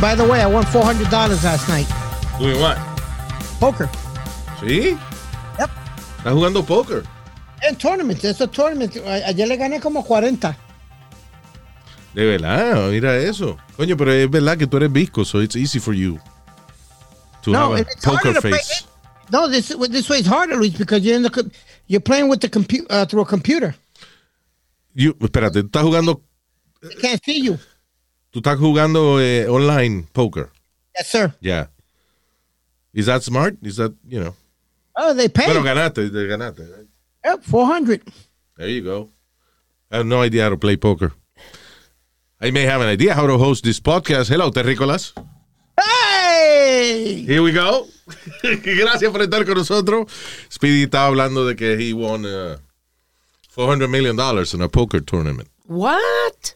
And by the way, I won four hundred dollars last night. Doing what? Poker. See? Yep. ¿Estás jugando póker? En tournament, eso es tournament. Ayer le gané como 40. De verdad, mira eso. Coño, pero es verdad que tú eres visco, so it's easy for you to No, have a poker face. No, this this way is harder, Luis, because you're in the you're playing with the computer uh, through a computer. You, espérate, estás jugando, They can't see you. Tú estás jugando eh, online poker. Yes, sir. Yeah. Is that smart? Is that, you know? Oh, they pay. Pero ganaste, te ganaste. right? Yep, 400. There you go. I have no idea how to play poker. I may have an idea how to host this podcast. Hello, Terrícolas. Hey! Here we go. Gracias por estar con nosotros. Speedy estaba hablando de que he won uh, 400 million dollars in a poker tournament. What?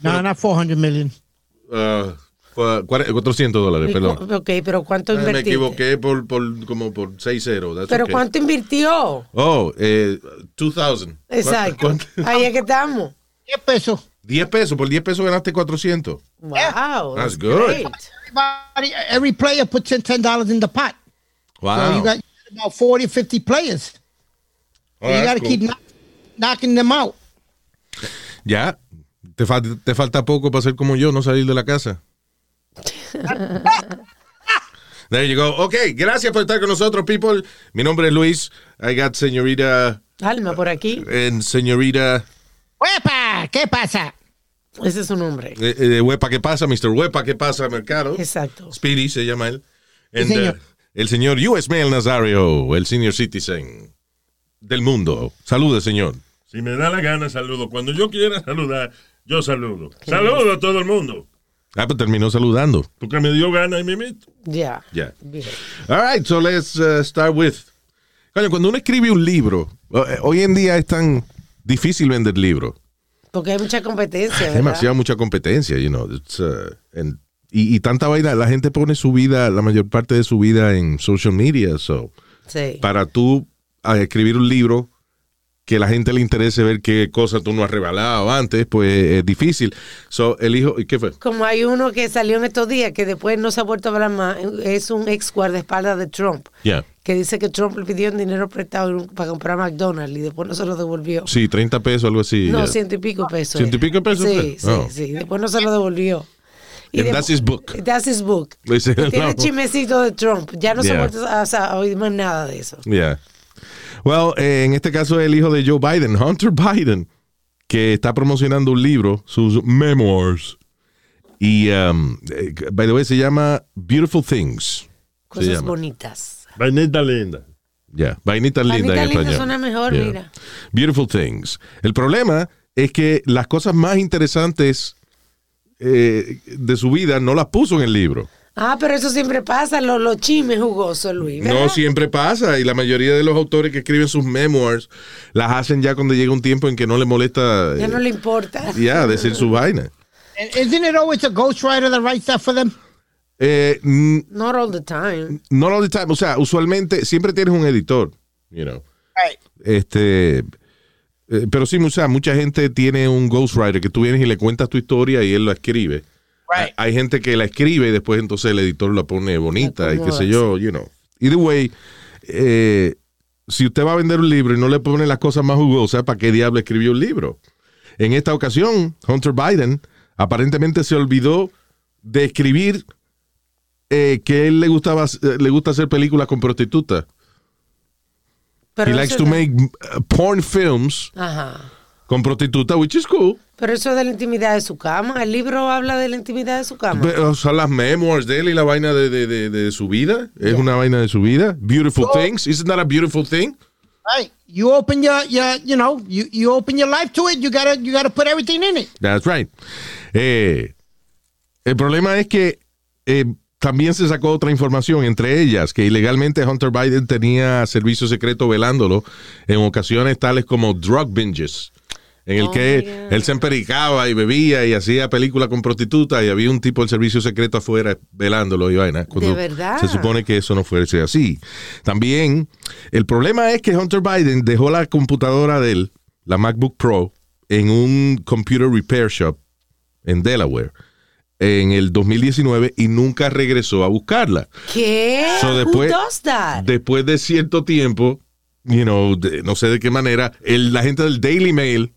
No, not 400 million. Uh, cuare- 400 dólares, perdón. Ok, pero ¿cuánto Eh, Me invertiste? equivoqué por, por como por 6-0. That's ¿Pero okay. cuánto invirtió? Oh, eh, 2000. Exacto. ¿Cuánto-? Ahí es que estamos. 10 pesos. 10 pesos. Por 10 pesos ganaste 400. Wow. That's good. Everybody, every player puts in $10 in the pot. So Wow. you got about 40 50 players. Oh, you that's got to cool. keep knock- knocking them out. Ya. Te, fal- te falta poco para ser como yo, no salir de la casa. There you go. Ok, gracias por estar con nosotros, people. Mi nombre es Luis. I got señorita Alma por aquí. and señorita ¡Huepa! ¿Qué pasa? Ese es su nombre. eh, eh, Huepa, ¿qué pasa? Mr. Huepa, ¿qué pasa? Mercado. Exacto. Speedy se llama él. And, señor. uh, el señor US Mail Nazario, el senior citizen del mundo. Salude, señor. Si me da la gana, saludo. Cuando yo quiera saludar, yo saludo. Saludo a todo el mundo. Ah, pues terminó saludando. Porque me dio gana y me meto. Ya. Ya. Bien. All right, so let's uh, start with. Coño, cuando uno escribe un libro, eh, hoy en día es tan difícil vender libros. Porque hay mucha competencia, Hay ¿verdad? demasiada mucha competencia, you know. It's, uh, and- y, y tanta vaina, la gente pone su vida, la mayor parte de su vida en social media, so Sí. para tú ah, escribir un libro que la gente le interese ver qué cosas tú no has revelado antes, pues es difícil. So, el hijo, ¿y qué fue? Como hay uno que salió en estos días que después no se ha vuelto a hablar más, es un ex guardaespaldas de Trump, Ya. que dice que Trump le pidió un dinero prestado para comprar McDonald's y después no se lo devolvió. Sí, 30 pesos, algo así. No, ya. ciento y pico pesos. ¿Ciento y pico pesos Sí, fue? sí, Oh. sí. Después no se lo devolvió. And that's his book. That's his book. Y Tiene no. el chismecito de Trump. Ya no se Yeah. ha vuelto a, a oír más nada de eso. Yeah. Well, eh, en este caso el hijo de Joe Biden, Hunter Biden, que está promocionando un libro, sus memoirs. Y, um, eh, by the way, se llama Beautiful Things. Cosas llama. bonitas. Vainita linda. Ya, vainita linda Vainita en linda español. suena mejor, Yeah. mira. Beautiful Things. El problema es que las cosas más interesantes eh, de su vida no las puso en el libro. Ah, pero eso siempre pasa, los, los chismes jugosos, Luis. ¿verdad? No siempre pasa y la mayoría de los autores que escriben sus memoirs las hacen ya cuando llega un tiempo en que no le molesta Ya eh, no le importa. ya decir su vaina. Isn't it always a ghostwriter that writes that for them? Eh, Not all the time. not all the time, o sea, usualmente siempre tienes un editor, you know. Right. Este, eh, pero sí, o sea, mucha gente tiene un ghostwriter que tú vienes y le cuentas tu historia y él la escribe. Right. Hay gente que la escribe y después entonces el editor la pone bonita y qué sé yo, you know. Either way, eh, si usted va a vender un libro y no le pone las cosas más jugosas, ¿para qué diablo escribió un libro? En esta ocasión, Hunter Biden aparentemente se olvidó de escribir eh, que él le gustaba eh, le gusta hacer películas con prostitutas. He likes to make uh, porn films Ajá. con prostitutas, which is cool. Pero eso es de la intimidad de su cama. El libro habla de la intimidad de su cama. Pero son las memoirs de él y la vaina de, de, de, de su vida. Es una vaina de su vida. Beautiful things. Isn't that a beautiful thing? Right. You open your, your you know, you, you open your life to it, you gotta you gotta put everything in it. That's right. Eh, el problema es que eh, también se sacó otra información, entre ellas que ilegalmente Hunter Biden tenía servicio secreto velándolo en ocasiones tales como drug binges, en el Oh, que él se empericaba y bebía y hacía películas con prostitutas y había un tipo del servicio secreto afuera velándolo y vaina. cuando verdad? Se supone que eso no fuese así. También, el problema es que Hunter Biden dejó la computadora de él, la MacBook Pro, en un computer repair shop en Delaware en el 2019 y nunca regresó a buscarla. ¿Qué? So, después, Who does that? después de cierto tiempo, you know, de- no sé de qué manera, el- la gente del Daily Mail,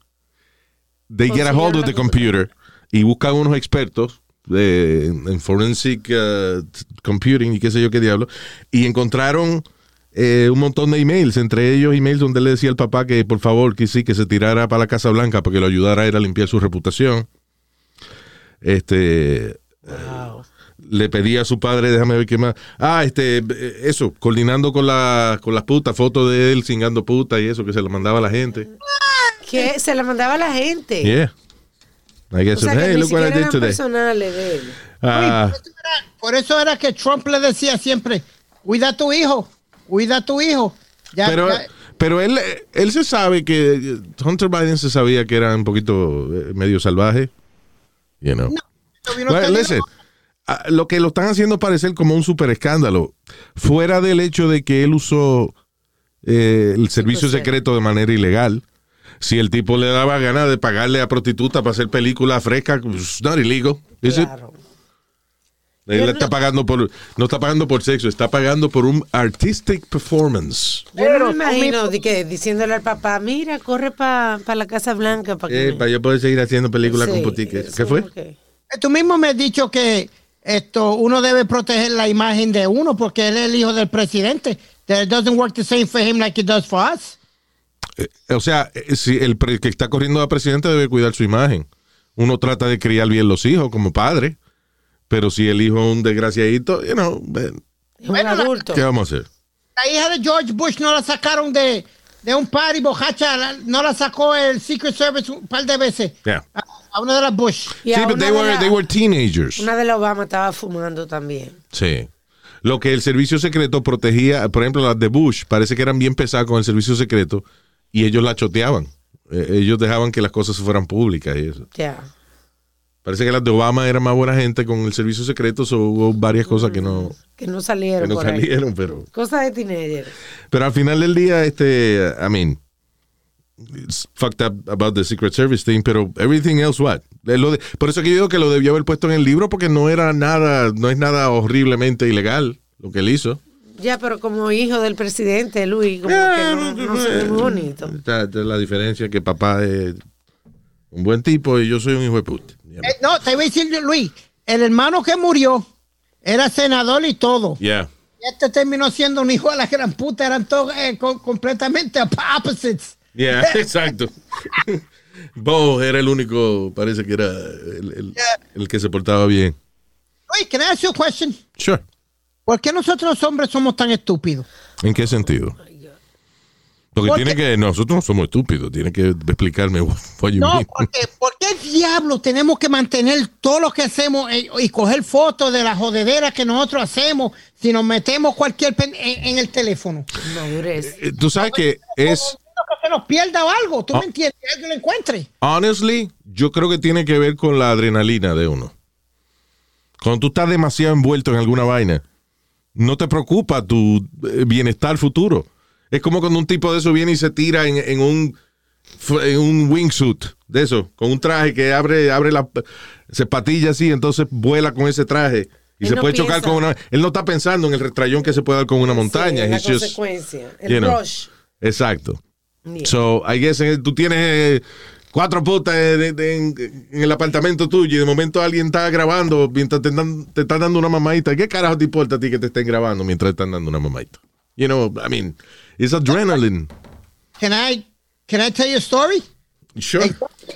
they get a hold of the computer y buscan unos expertos de, en forensic uh, computing y qué sé yo qué diablo, y encontraron eh, un montón de emails, entre ellos emails donde le decía al papá que por favor que sí, que se tirara para la Casa Blanca para que lo ayudara a ir a limpiar su reputación. Este, le pedía a su padre, déjame ver qué más. Ah, este, eh, eso, coordinando con, la, con las putas, fotos de él cingando putas y eso, que se lo mandaba a la gente. ¿Qué? Se la mandaba a la gente. Yeah. I O guess, sea, que hey, look what I did today. personales de él. Ah, Por eso era que Trump le decía siempre, cuida a tu hijo, cuida a tu hijo. Ya, pero, ya- pero él, él se sabe que Hunter Biden se sabía que era un poquito eh, medio salvaje. You know. no Well, listen, ah, lo que lo están haciendo parecer como un super escándalo, fuera del hecho de que él usó eh, el servicio secreto de manera ilegal. Si el tipo le daba ganas de pagarle a prostituta para hacer películas frescas, pues, not illegal. is it? Claro. Él está pagando por, no está pagando por sexo, está pagando por un artistic performance. Yo no me imagino de que, diciéndole al papá, mira, corre para la Casa Blanca para que Eh, me-". para yo poder seguir haciendo películas Sí, con potiques. eso ¿Qué fue? como que- Tú mismo me has dicho que esto uno debe proteger la imagen de uno porque él es el hijo del presidente. That it doesn't work the same for him like it does for us. Eh, o sea, eh, si el pre- que está corriendo a presidente debe cuidar su imagen. Uno trata de criar bien los hijos como padre, pero si el hijo es un desgraciadito, you know, eh, un Bueno, adulto. ¿qué vamos a hacer? La hija de George Bush no la sacaron de, de un party bojacha, la- no la sacó el Secret Service un par de veces. Yeah. A, a una de las Bush. Y Sí, una they de were, la- they were teenagers. Una de las Obama estaba fumando también. Sí. Lo que el servicio secreto protegía, por ejemplo, las de Bush, parece que eran bien pesadas con el servicio secreto y ellos la choteaban. Eh, ellos dejaban que las cosas se fueran públicas y eso. Ya. Parece que las de Obama eran más buena gente con el servicio secreto, so hubo varias cosas que no, Que no que salieron no por ahí. salieron, pero... Cosa de teenager. Pero al final del día, este, I mean, it's fucked up about the Secret Service thing, pero everything else what? Eh, lo de- por eso que yo digo que lo debió haber puesto en el libro porque no era nada, no es nada horriblemente ilegal lo que él hizo. Ya, pero como hijo del presidente, Luis, como Eh, que no, no se ve muy bonito. Esta- esta es la diferencia que papá es un buen tipo y yo soy un hijo de puta. Eh, no, te iba a decir, Luis, el hermano que murió era senador y todo. Yeah. Y este terminó siendo un hijo de la gran puta, eran todos eh, co- completamente op- opposites. Yeah, exacto. Bo era el único, parece que era el, el- el que se portaba bien. Luis, can I ask you a question? Sure. ¿Por qué nosotros los hombres somos tan estúpidos? ¿En qué sentido? Porque Porque- tiene que, nosotros no somos estúpidos, tiene que explicarme what, you No, mean. porque ¿por qué diablos tenemos que mantener todo lo que hacemos eh, y coger fotos de las jodederas que nosotros hacemos si nos metemos cualquier pen- en, en el teléfono? Madurez. Eh, Tú sabes que es, Que se nos pierda o algo, ¿tú Ah. me entiendes? Que alguien lo encuentre. honestly, yo creo que tiene que ver con la adrenalina de uno. Cuando tú estás demasiado envuelto en alguna vaina, no te preocupa tu eh, bienestar futuro. Es como cuando un tipo de eso viene y se tira en, en un en un wingsuit de eso, con un traje que abre abre la se patilla así, entonces vuela con ese traje y Él se no puede chocar con una él no está pensando en el retrayón que se puede dar con una montaña, Sí, la just- consecuencia. El know. rush. Exacto. Yeah. So, I guess eh, tú tienes eh, cuatro putas en, en el apartamento tuyo y de momento alguien está grabando mientras te, dan- te están dando una mamadita. ¿Qué carajo te importa a ti que te estén grabando mientras te están dando una mamadita? You know, I mean, it's adrenaline. Can I, can I tell you a story? Sure.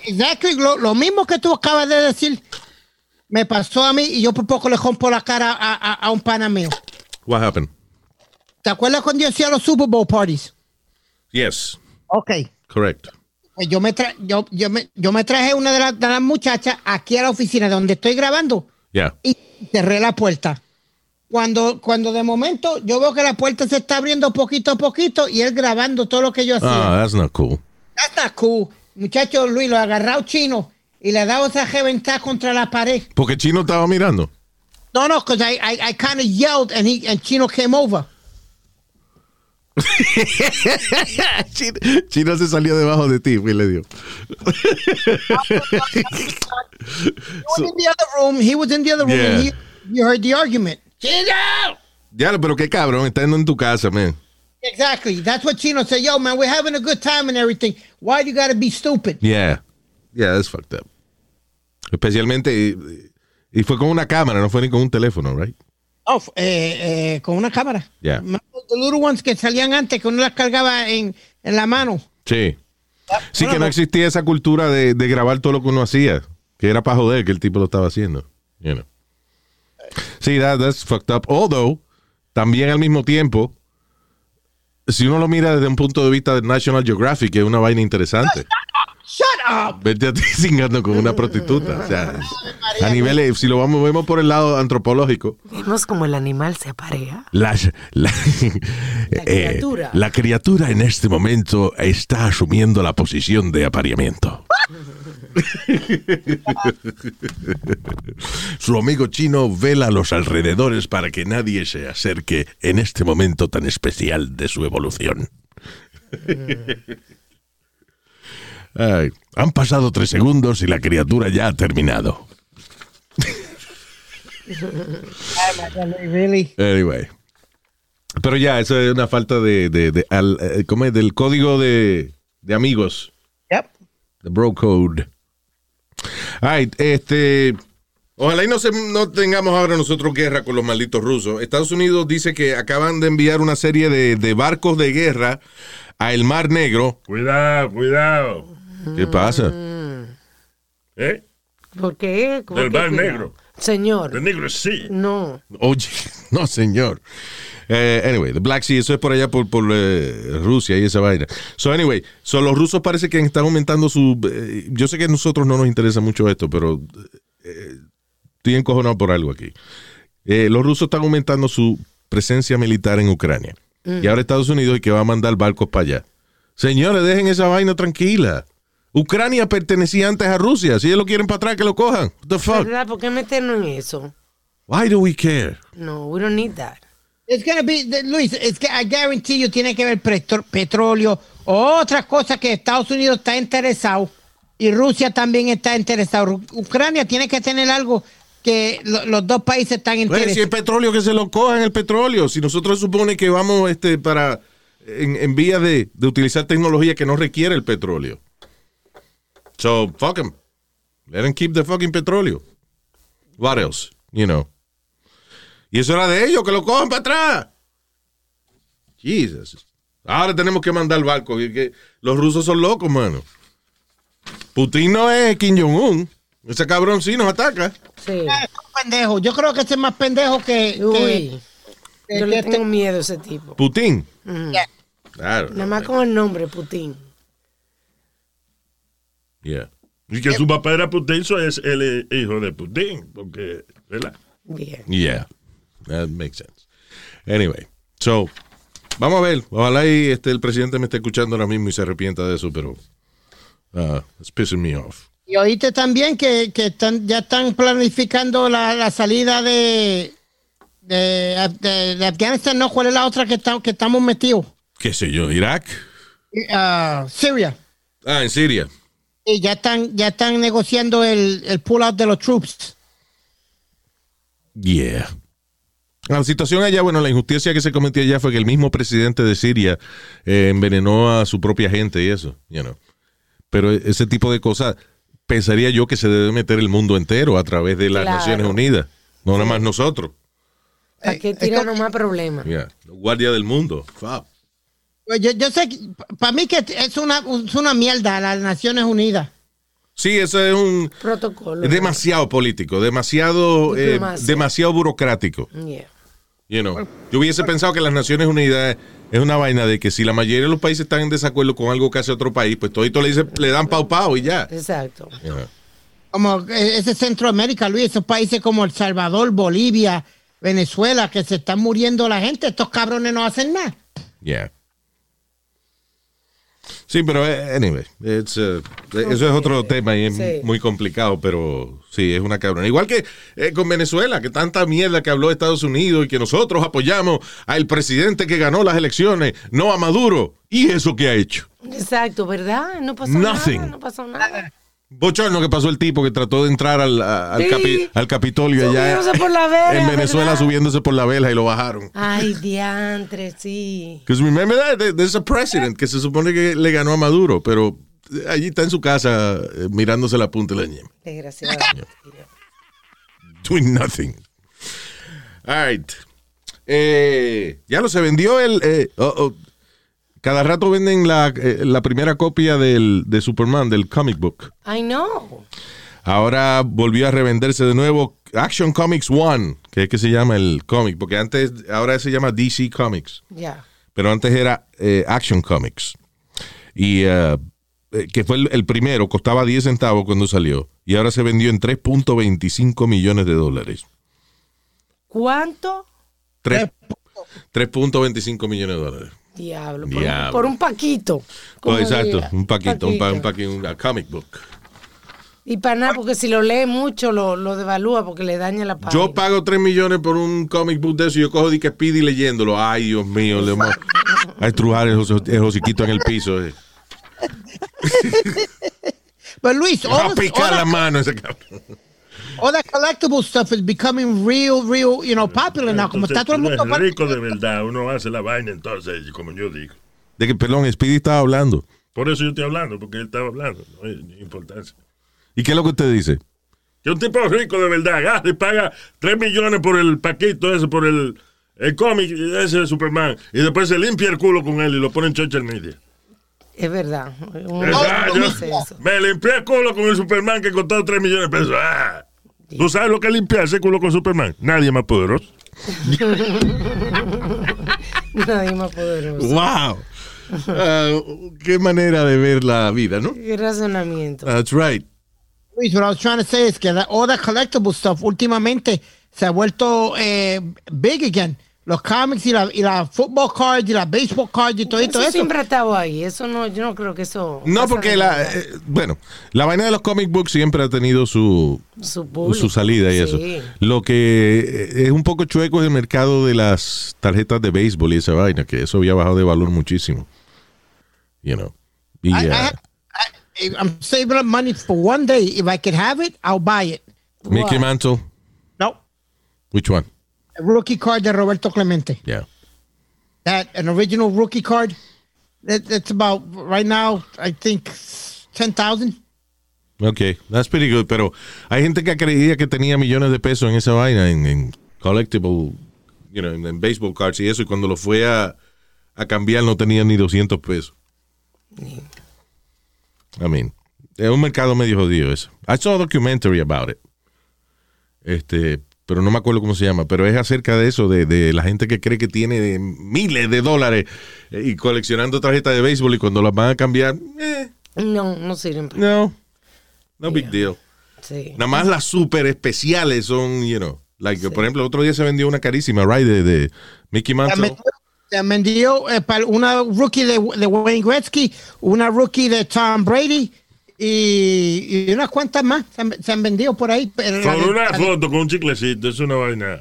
Exactly, lo, lo mismo que tú acabas de decir me pasó a mí y yo por poco le rompo la cara a, a- a un pana mío. What happened? ¿Te acuerdas cuando yo hacía los Super Bowl parties? Yes, Ok. correct. Pues yo me, tra- yo, yo me, yo me traje una de, las- de las muchachas aquí a la oficina donde estoy grabando. Yeah. y cerré la puerta. Cuando, cuando de momento yo veo que la puerta se está abriendo poquito a poquito y él grabando todo lo que yo hacía. Ah, that's not cool. That's not cool. Muchacho Luis, lo ha agarrado chino y le ha dado esa reventada contra la pared. Porque Chino estaba mirando. No, no, because I, I, I kind of yelled and, he, and Chino came over. Chino, Chino se salió debajo de ti, y le dio. I was in the other room. He was in the other room Yeah. and he, you heard the argument. Ya, pero qué cabrón, estando en tu casa, man. Exactly. That's what Chino said. Yo, man, we're having a good time and everything. Why do you got to be stupid? Yeah. Yeah, that's fucked up. Especialmente, y, y fue con una cámara, no fue ni con un teléfono, right? Oh, eh, eh, con una cámara. Yeah. The little ones que salían antes, que uno las cargaba en, en la mano. Sí. Sí, que no existía esa cultura de, de grabar todo lo que uno hacía. Que era para joder que el tipo lo estaba haciendo. You know. Sí, that, that's fucked up. Although, también al mismo tiempo, si uno lo mira desde un punto de vista de National Geographic, es una vaina interesante. Shut up. Vete a ti cingando con una prostituta. O sea, a niveles, si lo vamos, vemos por el lado antropológico, Vemos como el animal se aparea. la, la, eh, criatura. la criatura en este momento está asumiendo la posición de apareamiento. Su amigo chino vela a los alrededores para que nadie se acerque en este momento tan especial de su evolución. Ay, han pasado tres segundos y la criatura ya ha terminado. Really? Anyway. Pero ya, eso es una falta de, de, de- al- eh, ¿cómo es? del código de, de amigos, Yep. de bro code. Ay, este, ojalá y no, se, no tengamos ahora nosotros guerra con los malditos rusos. Estados Unidos dice que acaban de enviar una serie de, de barcos de guerra a el Mar Negro. Cuidado, cuidado. ¿Qué pasa? ¿Eh? ¿Por qué? ¿Cómo Del Mar cuidado? Negro. Señor, El negro sí. no. Oye, no, señor. Eh, anyway, the Black Sea, eso es por allá por, por eh, Rusia y esa vaina. So, anyway, so los rusos parece que están aumentando su. eh, yo sé que a nosotros no nos interesa mucho esto, pero estoy encojonado por algo aquí. Los rusos están aumentando su presencia militar en Ucrania. Y ahora Estados Unidos y que va a mandar barcos para allá. Señores, dejen esa vaina tranquila. Ucrania pertenecía antes a Rusia. Si ellos lo quieren para atrás, que lo cojan. What the fuck? ¿Verdad? ¿Por qué meternos en eso? Why do we care? No, we don't need that. It's gonna be, the- Luis, es que I guarantee you tiene que ver petro- petróleo o otras cosas que Estados Unidos está interesado y Rusia también está interesado. Ucrania tiene que tener algo que lo- los dos países están Bueno, si es interesados. petróleo, que se lo cojan el petróleo. Si nosotros supone que vamos este, para en, en vía de, de utilizar tecnología que no requiere el petróleo. So, fuck them. Let them keep the fucking petróleo. What else? You know. Y eso era de ellos, que lo cojan para atrás. Jesus. Ahora tenemos que mandar el barco. que- los rusos son locos, mano. Putin no es Kim Jong-un. Ese cabrón sí nos ataca. Sí. Es un pendejo. Yo creo que ese es más pendejo que, que- Uy, que- yo que le este- tengo miedo a ese tipo. Putin. Yeah. Claro. Nada más con el nombre, Putin. Yeah. Y que su papá era Putin, so es el eh, hijo de Putin. Porque, ¿verdad? Bien. Yeah. That makes sense. Anyway, so, vamos a ver. Ojalá y este, el presidente me esté escuchando ahora mismo y se arrepienta de eso, pero uh, it's pissing me off. Y oíste también que, que están, ya están planificando la, la salida de, de, de- de Afganistán. No, ¿cuál es la otra que, está- que estamos metidos? ¿Qué sé yo? ¿Irak? Ah, Syria. Ah, en Siria. Y ya están, ya están negociando el, el pull out de los troops. Yeah. La situación allá, bueno, la injusticia que se cometió allá fue que el mismo presidente de Siria eh, envenenó a su propia gente y eso, you know. Pero ese tipo de cosas, pensaría yo que se debe meter el mundo entero a través de las Claro. Naciones Unidas, no nada más nosotros. ¿Para qué tirarnos más problemas? Yeah. Los guardias del mundo. Fuck. Pues Yo, yo sé, para mí que es una, es una mierda las Naciones Unidas. Sí, eso es un Protocolo. es demasiado político, demasiado eh, demasiado burocrático. Yeah. You know. Yo hubiese pensado que las Naciones Unidas es una vaina de que si la mayoría de los países están en desacuerdo con algo que hace otro país, pues todito le, dice, le dan pau pau y ya. Exacto. You know. Como eh, ese Centroamérica, Luis, esos países como El Salvador, Bolivia, Venezuela, que se están muriendo la gente, estos cabrones no hacen nada. Yeah. Sí, pero eh, anyway, it's, uh, eso es otro tema y es Sí. muy complicado, pero sí, es una cabrona. Igual que eh, con Venezuela, que tanta mierda que habló Estados Unidos y que nosotros apoyamos al presidente que ganó las elecciones, no a Maduro. ¿Y eso qué ha hecho? Exacto, ¿verdad? No pasó Nothing. nada. No pasó nada. Bochorno que pasó el tipo que trató de entrar al, a- al, Sí. capi- al Capitolio allá por la vela, en Venezuela ¿verdad? subiéndose por la vela y lo bajaron. Ay, diantre, sí. Because remember that, There- there's a president que se supone que le ganó a Maduro, pero allí está en su casa eh, mirándose la punta de la ñema. Desgraciado. Doing nothing. All right. Eh, ya lo se vendió el... eh, oh, oh. Cada rato venden la, eh, la primera copia del, de Superman, del comic book. I know. Ahora volvió a revenderse de nuevo Action Comics One, que es que se llama el cómic, porque antes, ahora se llama DC Comics. Ya. pero antes era eh, Action Comics. Y eh, que fue el, el primero, costaba 10 centavos cuando salió. Y ahora se vendió en 3.25 millones de dólares. ¿Cuánto? Tres- 3.25 millones de dólares. Diablo. Por, Diablo. Un, por un paquito. Oh, exacto, diga. un paquito, un, pa- un paquito, un comic book. Y para nada, porque si lo lee mucho lo, lo devalúa porque le daña la página. Yo pago 3 millones por un comic book de eso y yo cojo de que Speedy leyéndolo. Ay, Dios mío, le vamos a estrujar el, hociquito en el piso. eh. Pero Luis, va a picar la mano ese cabrón. All that collectible stuff is becoming real, real, you know, popular now. Como Entonces, está todo el uno mundo... es rico de verdad, uno hace la vaina entonces, como yo digo. De que, perdón, Speedy estaba hablando. Por eso yo estoy hablando, porque él estaba hablando, no hay importancia. ¿Y qué es lo que usted dice? Que un tipo rico de verdad agarra y paga 3 millones por el paquito ese, por el, el cómic ese de Superman, y después se limpia el culo con él y lo pone en social media. Es verdad. Esa, no yo- me limpié el culo con el Superman que costó 3 millones de pesos. Ah. ¿Tú sabes lo que limpiarse culo con Superman? Nadie más poderoso. Nadie más poderoso. ¡Wow! Ah, qué manera de ver la vida, ¿no? Qué razonamiento. That's right. Luis, what I was trying to say is que all that collectible stuff últimamente se ha vuelto eh, big again. Los comics y la, y la football cards y la baseball cards y todo Eso, eso. siempre ha estado ahí. Eso no, yo no creo que eso. No, porque la, eh, bueno, la vaina de los comic books siempre ha tenido su, su, público. su salida y eso. Lo que eh, es un poco chueco es el mercado de las tarjetas de béisbol y esa vaina, que eso había bajado de valor muchísimo. You know. Y, I, I eh, I, I'm saving up money for one day. If I can have it, I'll buy it. Mickey What? Mantle, No, which one? Rookie card de Roberto Clemente. Yeah. That an original rookie card. That, that's about right now. I think ten thousand. Ok, that's pretty good. Pero hay gente que creía que tenía millones de pesos en esa vaina, en, en collectible, you know, en, en baseball cards y eso, y cuando lo fue a, a cambiar no tenía ni 200 pesos. I mean, es un mercado medio jodido eso. I saw a documentary about it. Este, pero no me acuerdo cómo se llama, pero es acerca de eso, de, de la gente que cree que tiene miles de dólares eh, y coleccionando tarjetas de béisbol y cuando las van a cambiar, eh, No, no sirven. para- no, no big deal. Sí. Nada más las super especiales son, you know, like, por ejemplo, otro día se vendió una carísima, right, de, de Mickey Se Mantle. vendió, se vendió, eh, para una rookie de, de Wayne Gretzky, una rookie de Tom Brady y, y unas cuantas más se han, se han vendido por ahí. pero la Con una la de- foto, con un chiclecito, es una vaina.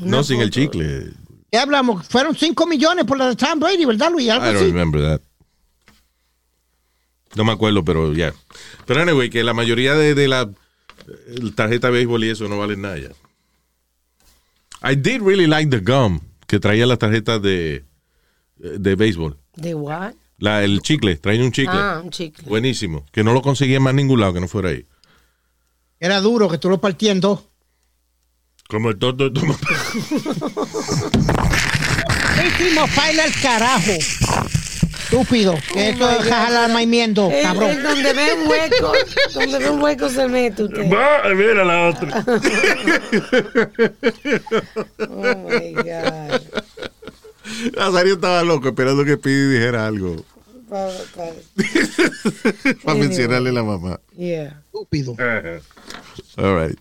No sin el chicle. ¿Qué hablamos? Fueron 5 millones por la de Tom Brady, ¿verdad, Luis? Algo I don't así. remember that. No me acuerdo, pero ya. Pero anyway, que la mayoría de, de la tarjeta de béisbol y eso no valen nada ya. I did really like the gum que traía las tarjetas de, de béisbol. ¿De what? La, el chicle, traía un chicle. Ah, un chicle. Buenísimo. Que no lo conseguía en más ningún lado que no fuera ahí. Era duro que tú lo partías en dos. Como el toto de tu mamá. ¿Qué hicimos? Carajo. Estúpido. Que eso es jalar maimiendo, cabrón. eh, donde ve un hueco, donde ve un hueco se mete usted. Va, mira la otra. Oh my God. Nazario estaba loco esperando que Pidi dijera algo. Pa- pa- Para mencionarle la mamá. yeah. Estúpido. All right.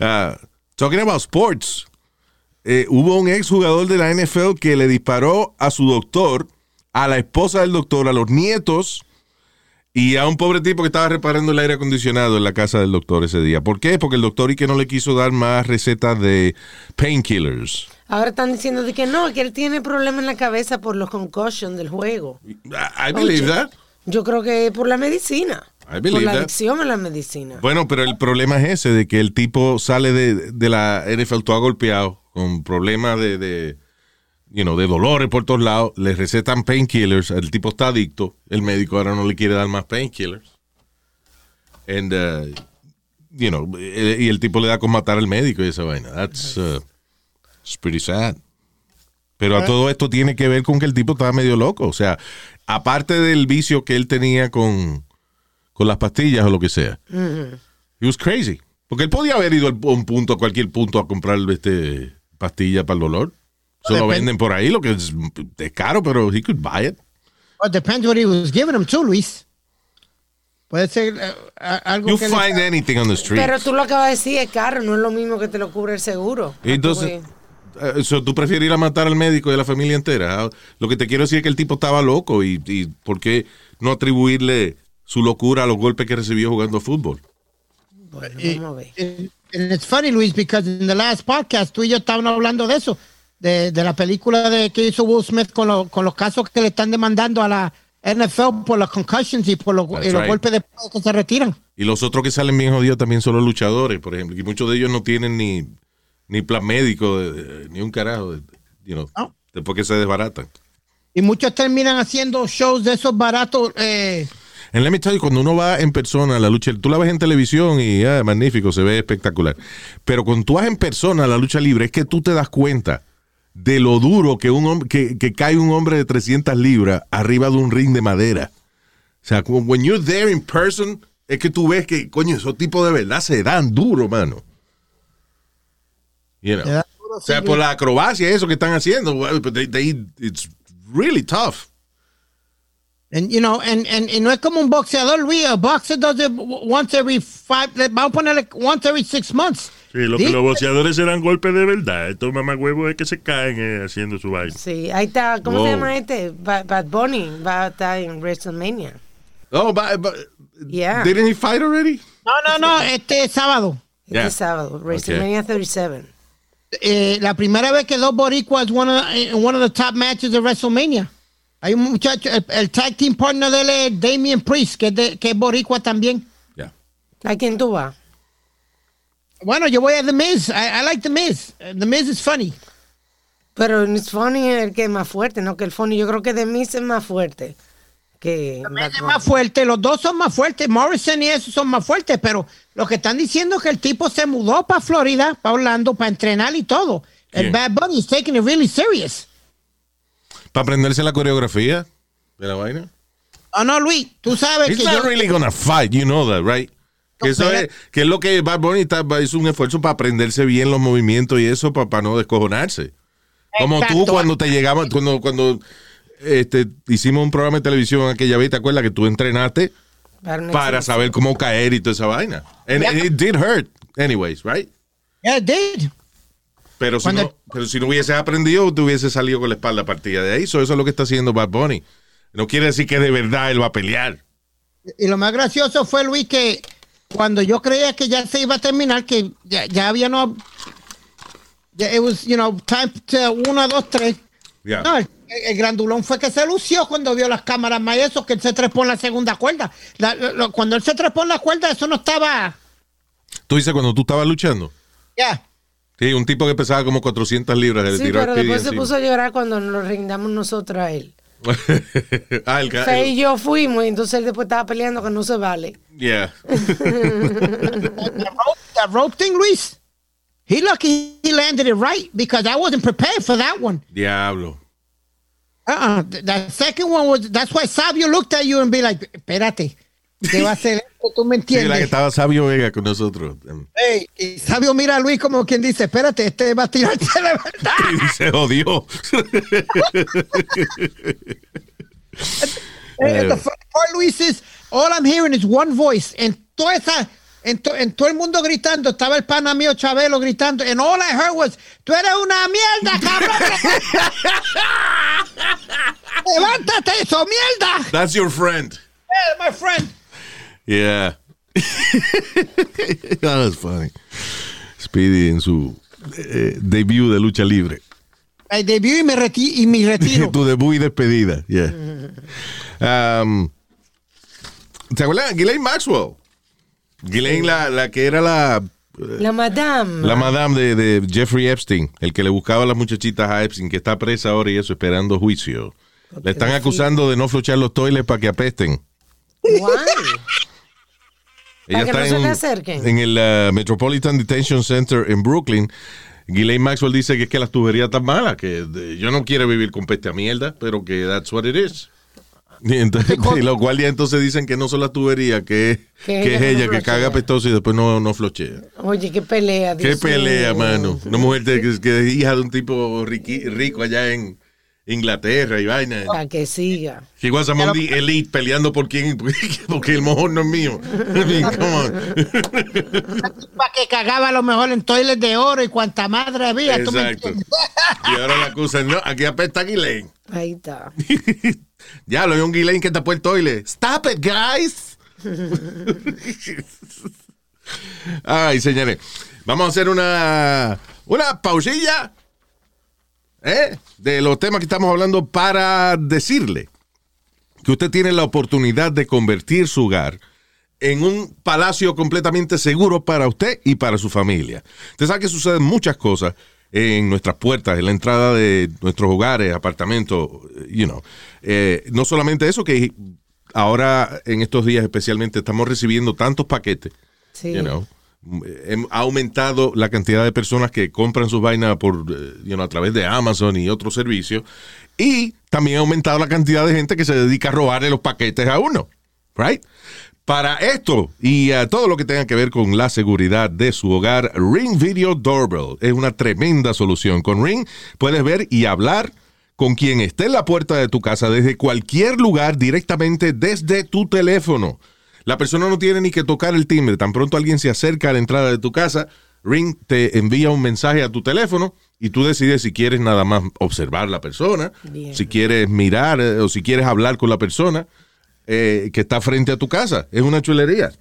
Ah, talking about sports. eh, hubo un ex jugador de la NFL que le disparó a su doctor, a la esposa del doctor, a los nietos y a un pobre tipo que estaba reparando el aire acondicionado en la casa del doctor ese día. ¿Por qué? Porque el doctor y que no le quiso dar más recetas de painkillers. Ahora están diciendo de que no, que él tiene problemas en la cabeza por los concussions del juego. I, believe that. Yo creo que por la medicina. I believe por la that. adicción a la medicina. Bueno, pero el problema es ese, de que el tipo sale de, de la NFL todo golpeado, con problemas de, de, you know, de dolores por todos lados, le recetan painkillers, el tipo está adicto, el médico ahora no le quiere dar más painkillers. And, uh, you know, eh, y el tipo le da con matar al médico y esa vaina. That's uh, it's pretty sad. Pero a todo esto tiene que ver con que el tipo estaba medio loco. O sea, aparte del vicio que él tenía con, con las pastillas o lo que sea. He was crazy. Porque él podía haber ido a un punto, a cualquier punto, a comprar este, pastilla para el dolor. Eso lo Depende. venden por ahí, lo que es, es caro, pero he could buy it. Well, depends what he was giving him too, Luis. Puede ser a- algo You que le- find anything on the street. Pero tú lo acabas de decir, es caro, no es lo mismo que te lo cubre el seguro. Entonces, so, ¿tú prefieres ir a matar al médico y a la familia entera? Ah, Lo que te quiero decir es que el tipo estaba loco y, y ¿por qué no atribuirle su locura a los golpes que recibió jugando fútbol? Bueno, Y- vamos a ver. and- and it's funny, Luis, because in the last podcast tú y yo estábamos hablando de eso, de, de la película de que hizo Will Smith con, lo- con los casos que le están demandando a la NFL por las concussions y por los, That's y los right. golpes de que se retiran. Y los otros que salen bien jodidos también son los luchadores, por ejemplo. Y muchos de ellos no tienen ni, ni plan médico, de- de- ni un carajo, you know, No. después que se desbaratan. Y muchos terminan haciendo shows de esos baratos. Eh, En let me tell you, cuando uno va en persona a la lucha, tú la ves en televisión y ah, magnífico, se ve espectacular. Pero cuando tú vas en persona a la lucha libre, es que tú te das cuenta de lo duro que, un hombre, que, que cae un hombre de 300 libras arriba de un ring de madera. O sea, when you're there in person, es que tú ves que, coño, esos tipos de verdad se dan duro, mano. You know. O sea, por la acrobacia, eso que están haciendo, well, but they- they- it's really tough. and, you know, and, and, y no es como un boxeador, Luis. A boxer does it once every five, vamos a ponerle once every six months. Sí, lo que Sí. los boxeadores serán golpes de verdad. Estos mamagüevos es que se caen eh, haciendo su baile. Sí, ahí está, ¿cómo Wow. se llama este? Ba- Bad Bunny va a estar en WrestleMania. Oh, but, but Yeah. didn't he fight already? No, no, no, este sábado. Este Yeah. sábado, WrestleMania 37. Eh, la primera vez que dos boricuas won en one of the top matches de WrestleMania. Hay un muchacho, el, el tag team partner de él es Damian Priest, que es, de- que es boricua también. Yeah. ¿A quién tú vas? Bueno, yo voy a The Miz. I, I like The Miz. The Miz is funny. Pero es Funny es el que es más fuerte, ¿no? Que el Funny, yo creo que de mí es más fuerte que es más fuerte, los dos son más fuertes. Morrison y eso son más fuertes, pero lo que están diciendo es que el tipo se mudó para Florida, para Orlando, para entrenar y todo. El. Bad Bunny is taking it really serious. Para aprenderse la coreografía de la vaina. Oh, no, Luis, tú sabes He's que not yo... really gonna fight, you know that, right? Que eso es, que es lo que Bad Bunny está, es un esfuerzo para aprenderse bien los movimientos y eso para, no descojonarse. Como tú Exacto. cuando te llegaba, cuando, cuando este, hicimos un programa de televisión aquella vez, ¿te acuerdas que tú entrenaste Para, saber cómo caer y toda esa vaina? And Yeah. it did hurt, anyways, right? Yeah, it did. Pero si, Cuando- no, pero si no hubieses aprendido, te hubiese salido con la espalda partida de ahí. So, eso es lo que está haciendo Bad Bunny. No quiere decir que de verdad él va a pelear. Y lo más gracioso fue, Luis, que cuando yo creía que ya se iba a terminar, que ya, ya había no. ya it was, you know, time to uno, dos, tres. Yeah. No, el, el grandulón fue que se lució cuando vio las cámaras más eso, que él se trepó en la segunda cuerda. La- lo- cuando él se trepó en la cuerda, eso no estaba. Tú dices cuando tú estabas luchando. Ya. Sí, un tipo que pesaba como 400 libras. le Sí, pero después se encima. puso a llorar cuando nos lo rindamos nosotros a él. ah, el y el- yo fuimos y entonces él después estaba peleando que no se vale. Yeah. That rope, that rope thing, Luis. He lucky he landed it right because I wasn't prepared for that one. Diablo. Uh-uh. Th- That second one was, that's why Sabio looked at you and be like, espérate, ¿qué va a hacer esto? ¿Tú me Sí, entiendes? la que estaba Sabio Vega con nosotros. Ey, y Sabio mira a Luis como quien dice, espérate, este va a tirarte de verdad. Y se jodió. Eh, the part, Luis, is all I'm hearing is one voice. En toda esa, en, to- en todo el mundo gritando, estaba el pana mío Chabelo gritando, and all I heard was, tú eres una mierda, cabrón. Levántate, eso, mierda. That's your friend. Hey, my friend. Yeah. That was funny. Speedy en su eh, debut de lucha libre. I debut y me, reti y me retiro. tu debut y despedida. Yeah. Um, ¿Te acuerdas? Ghislaine Maxwell. Ghislaine, la, la que era la, La madame. la madame de, de Jeffrey Epstein, el que le buscaba a las muchachitas a Epstein, que está presa ahora y eso, esperando juicio. Le están acusando de no flochar los toiles para que apesten. Ella Para que está no se en, acerquen. en el uh, Metropolitan Detention Center en Brooklyn. Ghislaine Maxwell dice que es que las tuberías están malas, que de- yo no quiero vivir con peste a mierda, pero que that's what it is. Y entonces, y lo cual ya entonces dicen que no son las tuberías, que, es- Que que es ella no que caga pestoso y después no, no flochea. Oye, qué pelea. Qué Dios pelea, mío. mano. Una mujer que es hija de un tipo riqui- rico allá en Inglaterra y vaina. Para que siga. He was among the elite peleando por quién, porque el mojón no es mío. I mean, come on. Para que cagaba a lo mejor en toiles de oro y cuanta madre había. ¿tú me Exacto. entiendes? Y ahora la acusan, no, aquí apesta Ghislaine. Ahí está. ya, lo hay un Ghislaine que tapó el toile. Stop it, guys. Ay, señores. Vamos a hacer una, una pausilla ¿eh? de los temas que estamos hablando para decirle que usted tiene la oportunidad de convertir su hogar en un palacio completamente seguro para usted y para su familia. Usted sabe que suceden muchas cosas en nuestras puertas, en la entrada de nuestros hogares, apartamentos, you know. Eh, no solamente eso, que ahora en estos días especialmente estamos recibiendo tantos paquetes, Sí. you know. Hem- Ha aumentado la cantidad de personas que compran sus vainas por, eh, a través de Amazon y otros servicios. Y también ha aumentado la cantidad de gente que se dedica a robarle los paquetes a uno. Right? Para esto y eh, todo lo que tenga que ver con la seguridad de su hogar, Ring Video Doorbell es una tremenda solución. Con Ring puedes ver y hablar con quien esté en la puerta de tu casa desde cualquier lugar directamente desde tu teléfono. La persona no tiene ni que tocar el timbre. Tan pronto alguien se acerca a la entrada de tu casa, Ring te envía un mensaje a tu teléfono y tú decides si quieres nada más observar la persona, Bien. si quieres mirar eh, o si quieres hablar con la persona eh, que está frente a tu casa. Es una chulería.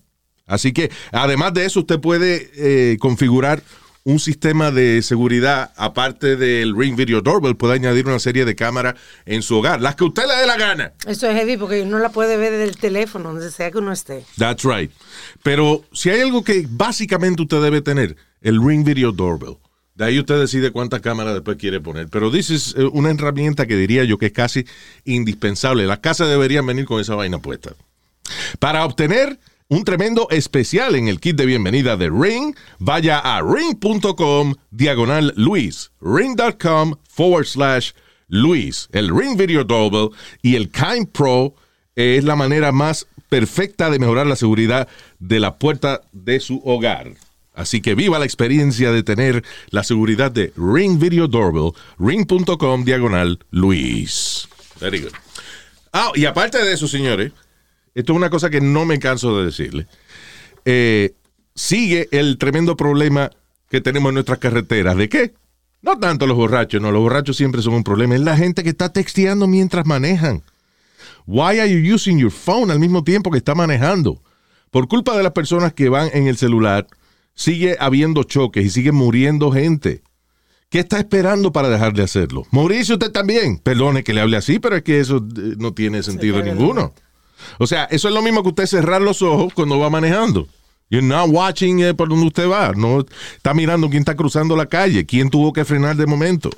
Así que, además de eso, usted puede eh, configurar un sistema de seguridad, aparte del Ring Video Doorbell, puede añadir una serie de cámaras en su hogar, las que usted le dé la gana. Eso es heavy porque uno la puede ver desde el teléfono, donde sea que uno esté. That's right. Pero si hay algo que básicamente usted debe tener, el Ring Video Doorbell. De ahí usted decide cuántas cámaras después quiere poner. Pero dice es eh, una herramienta que diría yo que es casi indispensable. Las casas deberían venir con esa vaina puesta. Para obtener un tremendo especial en el kit de bienvenida de Ring, vaya a ring.com diagonal Luis. Ring.com forward slash Luis. El Ring Video Doorbell y el Kind Pro es la manera más perfecta de mejorar la seguridad de la puerta de su hogar. Así que viva la experiencia de tener la seguridad de Ring Video Doorbell, ring.com diagonal Luis. Very good. Ah, y aparte de eso, señores, esto es una cosa que no me canso de decirle. Eh, sigue el tremendo problema que tenemos en nuestras carreteras. ¿De qué? No tanto los borrachos, no, los borrachos siempre son un problema. Es la gente que está texteando mientras manejan. Why are you using your phone al mismo tiempo que está manejando? Por culpa de las personas que van en el celular, sigue habiendo choques y sigue muriendo gente. ¿Qué está esperando para dejar de hacerlo? Morirse usted también. Perdone que le hable así, pero es que eso eh, no tiene sentido ninguno. O sea, eso es lo mismo que usted cerrar los ojos cuando va manejando. You're not watching eh, por donde usted va. No está mirando quién está cruzando la calle, quién tuvo que frenar de momento.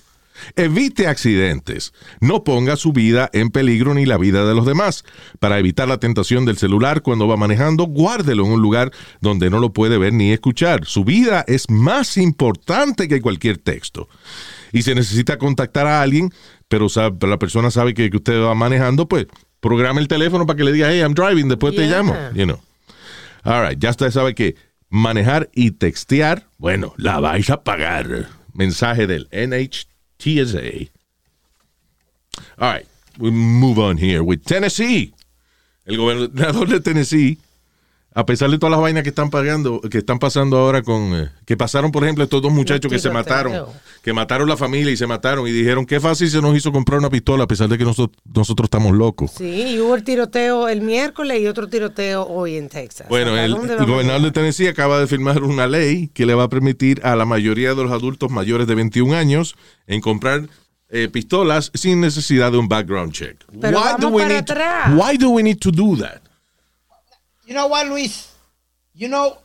Evite accidentes. No ponga su vida en peligro ni la vida de los demás. Para evitar la tentación del celular cuando va manejando, guárdelo en un lugar donde no lo puede ver ni escuchar. Su vida es más importante que cualquier texto. Y si necesita contactar a alguien, pero la persona sabe que, que usted va manejando, pues programa el teléfono para que le diga, hey, I'm driving, después te llamo. You know. All right, ya usted sabe que manejar y textear, bueno, la vais a pagar. Mensaje del NHTSA. All right, we move on here with Tennessee. El gobernador de Tennessee, a pesar de todas las vainas que están pagando, que están pasando ahora con, eh, que pasaron, por ejemplo, estos dos muchachos que se mataron, que mataron la familia y se mataron y dijeron qué fácil se nos hizo comprar una pistola a pesar de que nosotros, nosotros estamos locos. Sí, y hubo el tiroteo el miércoles y otro tiroteo hoy en Texas. Bueno, ¿Hasta el, vamos gobernador de? Tennessee acaba de firmar una ley que le va a permitir a la mayoría de los adultos mayores de 21 años en comprar eh, pistolas sin necesidad de un background check. Pero vamos we para need atrás. why do we need to do that? You know what, Luis? You know,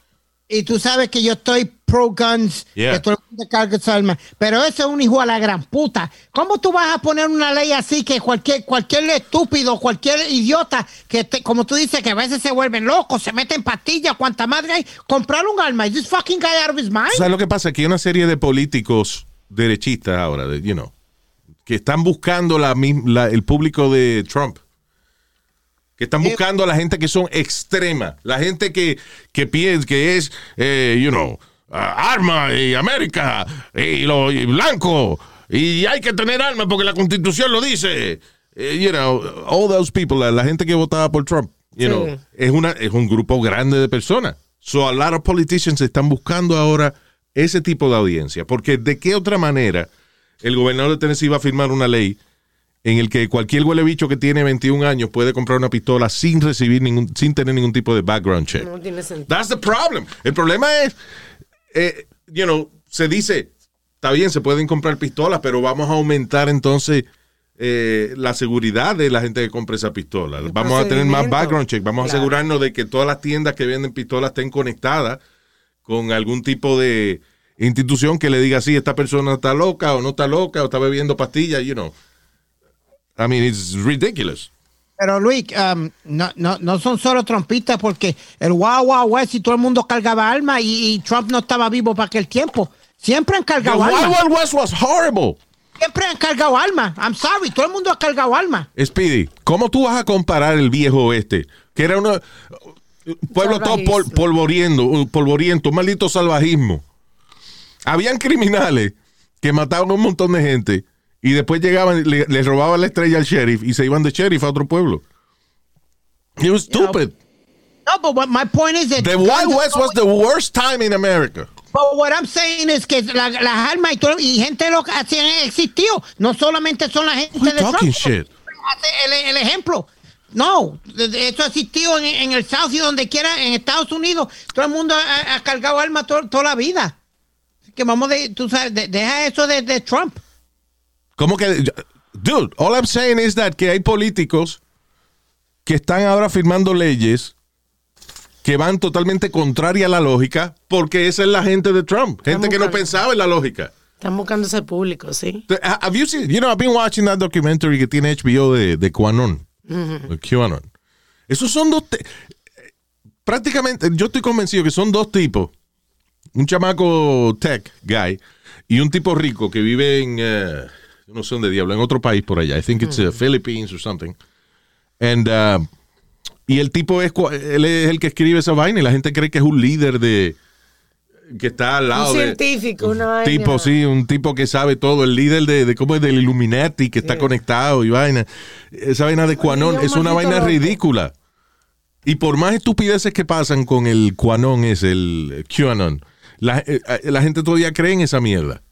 y tú sabes que yo estoy pro guns, Yeah. que todo el mundo cargue su arma, pero eso es un hijo a la gran puta. ¿Cómo tú vas a poner una ley así que cualquier cualquier estúpido, cualquier idiota que te- como tú dices que a veces se vuelven locos, se meten pastillas, cuanta madre hay, comprar un arma? Is this fucking guy out of his mind? ¿Sabes lo que pasa? Que hay una serie de políticos derechistas ahora, de, you know, que están buscando la, la- el público de Trump. Que están buscando a la gente que son extrema. La gente que, que piensa que es, eh, you know, arma y América y, lo, y blanco. Y hay que tener armas porque la constitución lo dice. Eh, you know, all those people, la, la gente que votaba por Trump, you Sí. know, es, una, es un grupo grande de personas. So a lot of politicians están buscando ahora ese tipo de audiencia. Porque de qué otra manera el gobernador de Tennessee va a firmar una ley en el que cualquier huele bicho que tiene 21 años puede comprar una pistola sin recibir ningún, sin tener ningún tipo de background check. No tiene sentido. That's the problem. El problema es, eh, you know, se dice, está bien, se pueden comprar pistolas, pero vamos a aumentar entonces eh, la seguridad de la gente que compra esa pistola. Vamos a tener más background check. Vamos a asegurarnos de que todas las tiendas que venden pistolas estén conectadas con algún tipo de institución que le diga si esta persona está loca o no está loca o está bebiendo pastillas, you know. I mean, it's ridiculous. Pero Luis, um, no, no, no son solo trompistas porque el Wow Wow West y todo el mundo cargaba armas y, y Trump no estaba vivo para aquel tiempo. Siempre han The cargado Wild armas. Wild West was horrible. Siempre han cargado armas. I'm sorry, todo el mundo ha cargado armas. Speedy, ¿cómo tú vas a comparar el viejo oeste? Que era un pueblo todo pol- Salvajismo. polvoriento, un polvoriento, un maldito salvajismo. Habían criminales que mataban a un montón de gente y después llegaban, le, le robaban la estrella al sheriff y se iban de sheriff a otro pueblo. It was stupid. No, but what my point is that The Wild West was the worst time in America. But what I'm saying is que la- las armas y, todo, y gente loca así han existido. No solamente son la gente Who de talking Trump. shit? El, el ejemplo. No, eso ha existido en, en el South y donde quiera, en Estados Unidos. Todo el mundo ha, ha cargado armas to- toda la vida. Que vamos de, tú sabes, de- deja eso de, de Trump. ¿Cómo que? Dude, all I'm saying is that que hay políticos que están ahora firmando leyes que van totalmente contraria a la lógica porque esa es la gente de Trump. Gente que no pensaba en la lógica. Están buscando ese público, sí. Have you seen, you know, I've been watching that documentary que tiene HBO de, de QAnon. De QAnon. Esos son dos, te- prácticamente, yo estoy convencido que son dos tipos. Un chamaco tech guy y un tipo rico que vive en, eh, no sé dónde diablo, en otro país por allá. I think it's uh, Philippines or something. And, uh, y el tipo es, él es el que escribe esa vaina y la gente cree que es un líder de, que está al lado de científico, una vaina. tipo, sí, un tipo que sabe todo, el líder de, de cómo es del Illuminati, que está conectado y vaina. Esa vaina de Quanon un es una vaina loco. ridícula. Y por más estupideces que pasan con el Quanon, es el QAnon, la, eh, eh, la gente todavía cree en esa mierda.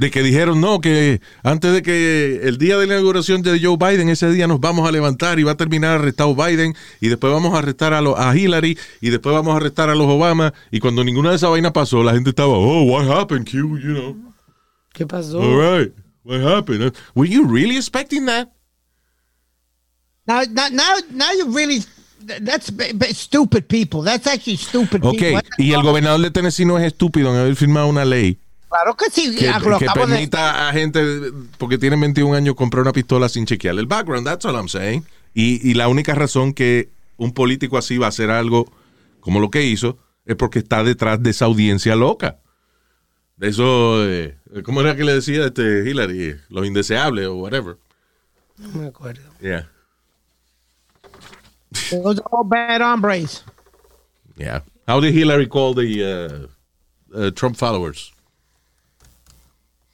De que dijeron, no, que antes de que el día de la inauguración de Joe Biden, ese día nos vamos a levantar y va a terminar arrestado Biden, y después vamos a arrestar a, lo- a Hillary, y después vamos a arrestar a los Obama, y cuando ninguna de esas vainas pasó, la gente estaba, oh, what happened, Q, you know. ¿Qué pasó? All right, what happened? Were you really expecting that? Now, now, now, you really, that's stupid people. That's actually stupid Ok, people. y el gobernador de Tennessee no es estúpido en haber firmado una ley Claro que sí. que, lo que acabo de- permita a gente, porque tienen 21 años, comprar una pistola sin chequear el background. That's all I'm saying. Y, y la única razón que un político así va a hacer algo como lo que hizo es porque está detrás de esa audiencia loca. De eso, eh, ¿cómo era que le decía este Hillary? Los indeseables o whatever. No me acuerdo. Yeah, all bad hombres. yeah. How did Hillary call the uh, uh, Trump followers?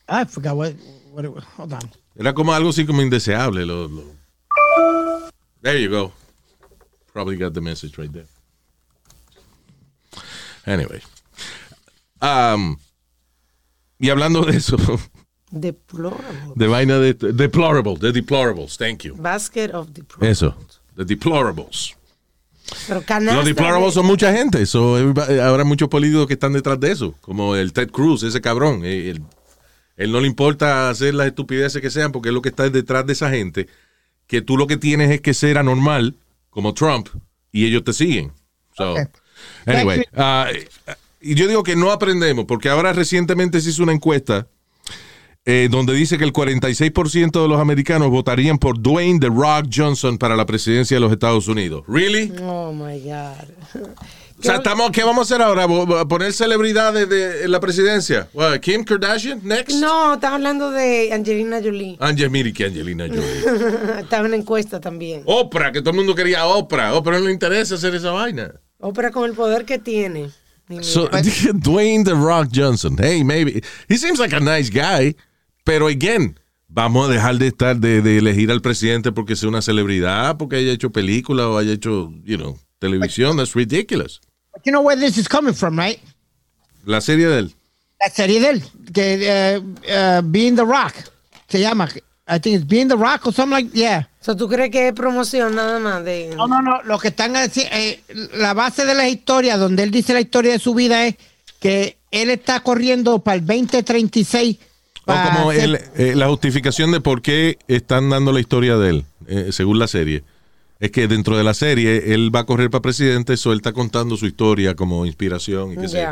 I forgot what, what it was. Hold on. Era como algo así como indeseable. Lo, lo- There you go. Probably got the message right there. Anyway. Um, y hablando de eso, Deplorable. de vaina de deplorable, de deplorables, thank you. Basket of deplorables. Eso, de deplorables. Pero canasta. Los deplorables son mucha gente. So, everybody- habrá muchos políticos que están detrás de eso. Como el Ted Cruz, ese cabrón. Eh, Él, no le importa hacer las estupideces que sean porque es lo que está detrás de esa gente. Que tú lo que tienes es que ser anormal, como Trump, y ellos te siguen. So, anyway. ah, y yo digo que no aprendemos porque ahora recientemente se hizo una encuesta eh, donde dice que el 46% de los americanos votarían por Dwayne The Rock Johnson para la presidencia de los Estados Unidos. ¿Really? Oh my God. O sea, estamos, ¿qué vamos a hacer ahora? ¿Vo- vo- ¿Poner celebridades de, en la presidencia? ¿Kim Kardashian? Next. No, estaba hablando de Angelina Jolie. Angel, mire que Angelina Jolie. estaba en encuesta también. Oprah, que todo el mundo quería a Oprah. Oprah no le interesa hacer esa vaina. Ópera con el poder que tiene. So. Dwayne The Rock Johnson. Hey, maybe. He seems like a nice guy. Pero, again, vamos a dejar de estar, de, de elegir al presidente porque sea una celebridad, porque haya hecho película o haya hecho, you know, televisión. That's ridiculous. You know where this is coming from, right? La serie de él. La serie de él, que eh, eh, Being the Rock, se llama. I think it's Being the Rock or something like yeah. So, ¿Tú crees que es promoción nada más de... No, no, no. Lo que están haci- eh, la base de la historia, donde él dice la historia de su vida es que él está corriendo para el 2036. O para como el- eh, la justificación de por qué están dando la historia de él, eh, según la serie. Es que dentro de la serie él va a correr para presidente, eso él está contando su historia como inspiración y qué sé.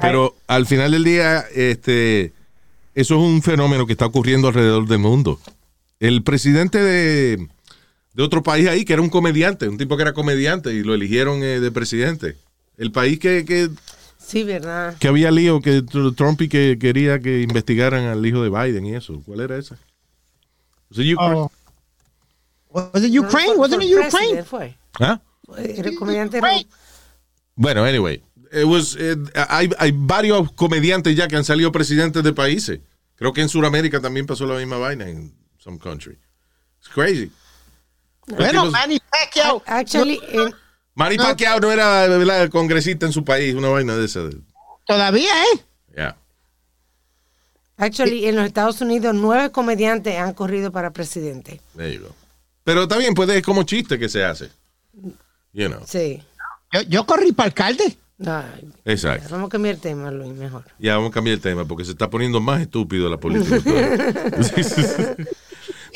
Pero al final del día, este, eso es un fenómeno que está ocurriendo alrededor del mundo. El presidente de, de otro país ahí, que era un comediante, un tipo que era comediante y lo eligieron eh, de presidente. El país que, que, Sí, ¿verdad? que había lío, que tr- Trump y que quería que investigaran al hijo de Biden y eso. ¿Cuál era it Ukraine? Oh. Was it Ukraine? Fue- Wasn't fue it Ukraine? Fue. ¿Ah? Fue- Era comediante. Bueno, anyway. It was, eh, hay, hay varios comediantes ya que han salido presidentes de países. Creo que en Sudamérica también pasó la misma vaina en some country. It's crazy. Bueno, tipos- Manny Pacquiao. Actually, en- Manny Pacquiao no era ¿verdad? congresista en su país, una vaina de esa. Todavía, ¿eh? Yeah. actually, en los Estados Unidos, nueve comediantes han corrido para presidente. There you go. Pero también puede es como chiste que se hace. You know. Sí. Yo, yo corrí para alcalde. Ay, Exacto. vamos a cambiar el tema, Luis, mejor. Ya vamos a cambiar el tema porque se está poniendo más estúpido la política.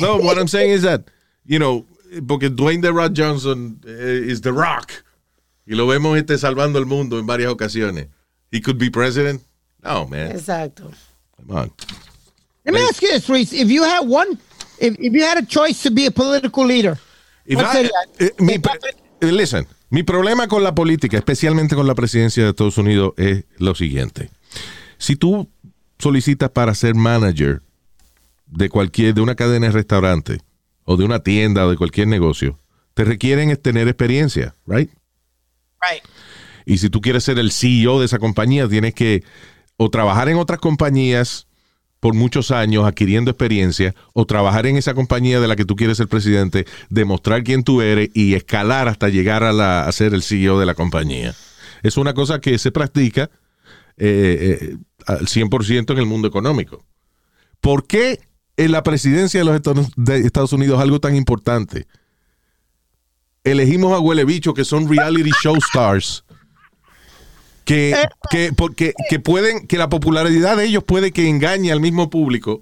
no, what I'm saying is that, you know, porque Dwayne The Rock Johnson eh, is The Rock y lo vemos este salvando el mundo en varias ocasiones. He could be president. No, man. Exacto. Come on. Let me ask you this, Reese. If you had one, if, if you had a choice to be a political leader, If ¿cuál I- sería? eh, mi, eh, listen, mi problema con la política, especialmente con la presidencia de Estados Unidos, es lo siguiente. Si tú solicitas para ser manager de cualquier, de una cadena de restaurante o de una tienda o de cualquier negocio, te requieren es tener experiencia, right? Right. Y si tú quieres ser el CEO de esa compañía, tienes que o trabajar en otras compañías por muchos años adquiriendo experiencia, o trabajar en esa compañía de la que tú quieres ser presidente, demostrar quién tú eres y escalar hasta llegar a, la- ser el CEO de la compañía. Es una cosa que se practica eh, eh, al 100% en el mundo económico. ¿Por qué en la presidencia de los Estados- Estados Unidos algo tan importante? Elegimos a huele bicho que son reality show stars. Que, que, porque, que pueden, que la popularidad de ellos puede que engañe al mismo público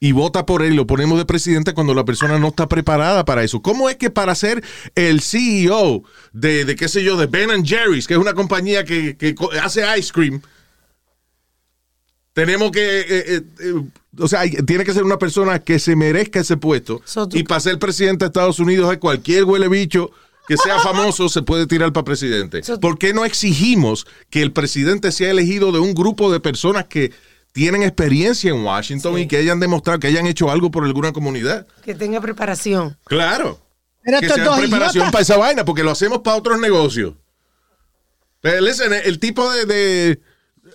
y vota por él lo ponemos de presidente cuando la persona no está preparada para eso. ¿Cómo es que para ser el CEO de, de qué sé yo, de Ben Jerry's, que es una compañía que, que hace ice cream, tenemos que, eh, eh, eh, o sea, tiene que ser una persona que se merezca ese puesto. So, y para ser presidente de Estados Unidos, hay cualquier huele bicho que sea famoso se puede tirar para presidente. ¿Por qué no exigimos que el presidente sea elegido de un grupo de personas que tienen experiencia en Washington Sí. y que hayan demostrado que hayan hecho algo por alguna comunidad? Que tenga preparación. Claro. Pero que sea preparación idiotas- para esa vaina, porque lo hacemos para otros negocios. Listen, el tipo de, de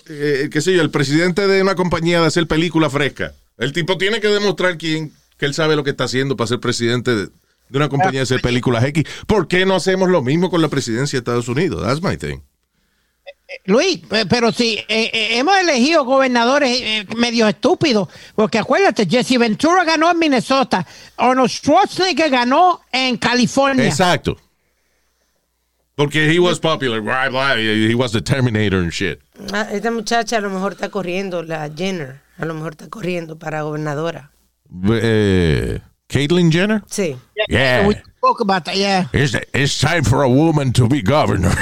eh, qué sé yo, el presidente de una compañía de hacer película fresca, el tipo tiene que demostrar quién, que él sabe lo que está haciendo para ser presidente de- de una compañía de hacer películas X. ¿Por qué no hacemos lo mismo con la presidencia de Estados Unidos? That's my thing. Luis, pe- pero si eh, eh, hemos elegido gobernadores eh, medio estúpidos, porque acuérdate, Jesse Ventura ganó en Minnesota, Arnold Schwarzenegger ganó en California. Exacto. Porque he was popular, blah, blah, he was the Terminator and shit. Ah, Esta muchacha a lo mejor está corriendo, la Jenner, a lo mejor está corriendo para gobernadora. Eh, Caitlyn Jenner? Sí. Yeah. We spoke about that, yeah. It's, it's time for a woman to be governor.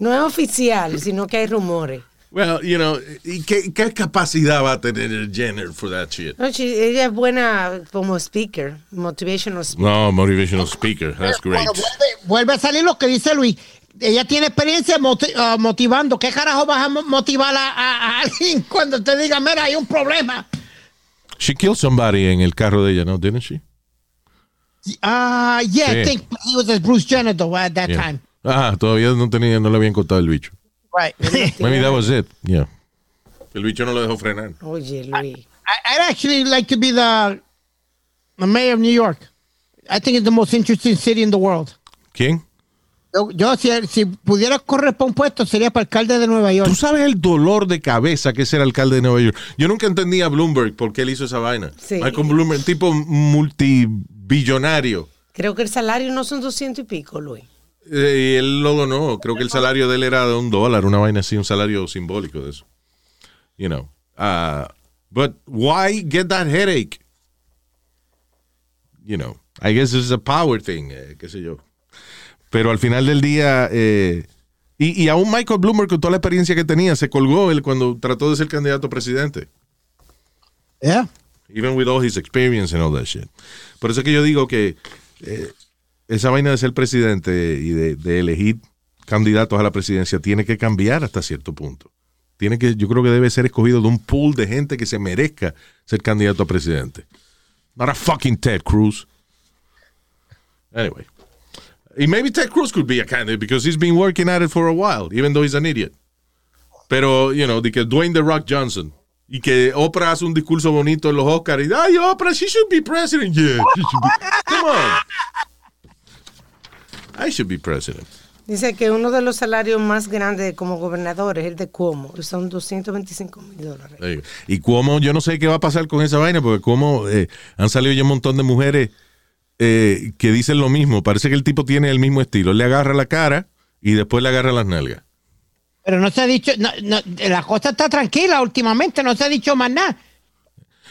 No es oficial, sino que hay rumores. well, you know, ¿y qué, qué capacidad va a tener Jenner for that shit? No, she- ella es buena como speaker, motivational speaker. No, motivational speaker. That's great. Bueno, vuelve, vuelve a salir lo que dice Luis. Ella tiene experiencia moti- ah, motivando. ¿Qué carajo vas a mo- motivar a, a- a alguien cuando te diga, mira, hay un problema? She killed somebody en el carro de ella, ¿no? Didn't she? Ah, yeah, Sí. I think he was a Bruce Jenner though at that Yeah. time. Ah, todavía no tenía, no le habían cortado el bicho. Right. Maybe that was it. Yeah. El bicho no lo dejó frenar. Oye, Luis. I, I'd actually like to be the, the mayor of New York. I think it's the most interesting city in the world. ¿Quién? Yo, yo, si, si pudiera correr para un puesto, sería para alcalde de Nueva York. Tú sabes el dolor de cabeza que es ser alcalde de Nueva York. Yo nunca entendí a Bloomberg por qué él hizo esa vaina. Sí. Michael Bloomberg, tipo multibillonario. Creo que el salario no son 200 y pico, Luis. Eh, y él lo donó. Creo que el salario de él era de un dólar, una vaina así, un salario simbólico de eso. You know. Uh, but why get that headache? You know. I guess it's a power thing, eh, qué sé yo. Pero al final del día, eh, y, y aún Michael Bloomberg, con toda la experiencia que tenía, se colgó él cuando trató de ser candidato a presidente. Yeah. Even with all his experience and all that shit. Por eso es que yo digo que eh, esa vaina de ser presidente y de, de elegir candidatos a la presidencia tiene que cambiar hasta cierto punto. Tiene que, yo creo que debe ser escogido de un pool de gente que se merezca ser candidato a presidente. Not a fucking Ted Cruz. Anyway. Y maybe Ted Cruz could be a candidate because he's been working at it for a while, even though he's an idiot. Pero, you know, de que Dwayne The Rock Johnson y que Oprah hace un discurso bonito en los Oscars y, ay, Oprah, she should be president. Yeah, she should be. Come on. I should be president. Dice que uno de los salarios más grandes como gobernador es el de Cuomo, son 225 mil dólares. Y como yo no sé qué va a pasar con esa vaina, porque como eh, han salido ya un montón de mujeres eh, que dicen lo mismo. Parece que el tipo tiene el mismo estilo. Él le agarra la cara y después le agarra las nalgas. Pero no se ha dicho, no, no, la cosa está tranquila últimamente, no se ha dicho más nada.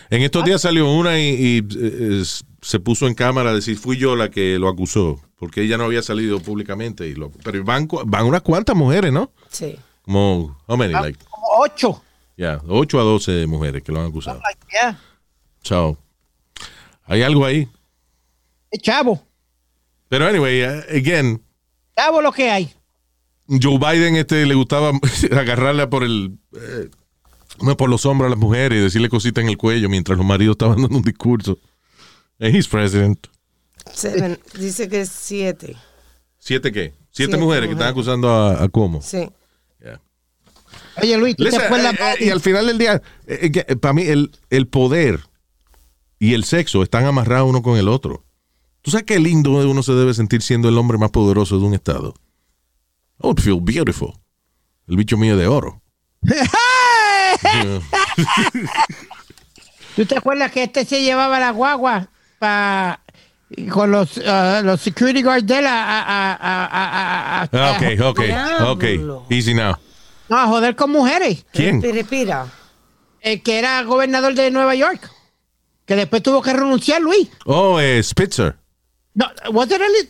En estos días salió una y, y, eh, eh, se puso en cámara a decir fui yo la que lo acusó, porque ella no había salido públicamente. Y lo, pero van, van unas cuantas mujeres, ¿no? Sí. Como, how many? Like, Como ocho. yeah, 8 a 12 mujeres que lo han acusado. Like, yeah. So, hay algo ahí. Eh, Chavo, Pero anyway, uh, again, chavo lo que hay. Joe Biden este, le gustaba agarrarla por el eh, no, por los hombros a las mujeres y decirle cositas en el cuello mientras los maridos estaban dando un discurso. And he's president. Seven. Dice que es siete. ¿Siete qué? Siete, Siete mujeres que están acusando a, a Cuomo. Sí. Yeah. Oye, Luis, ¿tú te acuerdas? eh, eh, y al final del día, para mí, el, el poder y el sexo están amarrados uno con el otro. ¿Tú sabes qué lindo uno se debe sentir siendo el hombre más poderoso de un estado? I would feel beautiful. El bicho mío de oro. ¿Tú te acuerdas que este se llevaba la guagua pa- con los, ah, los security guards de él a, a, a, a, a- a- a- Ok, ok. Easy now. no, a joder con mujeres? ¿Quién? Respira, respira. El que era gobernador de Nueva York. Que después tuvo que renunciar, Luis. Oh, eh, Spitzer. No, was it Elliot?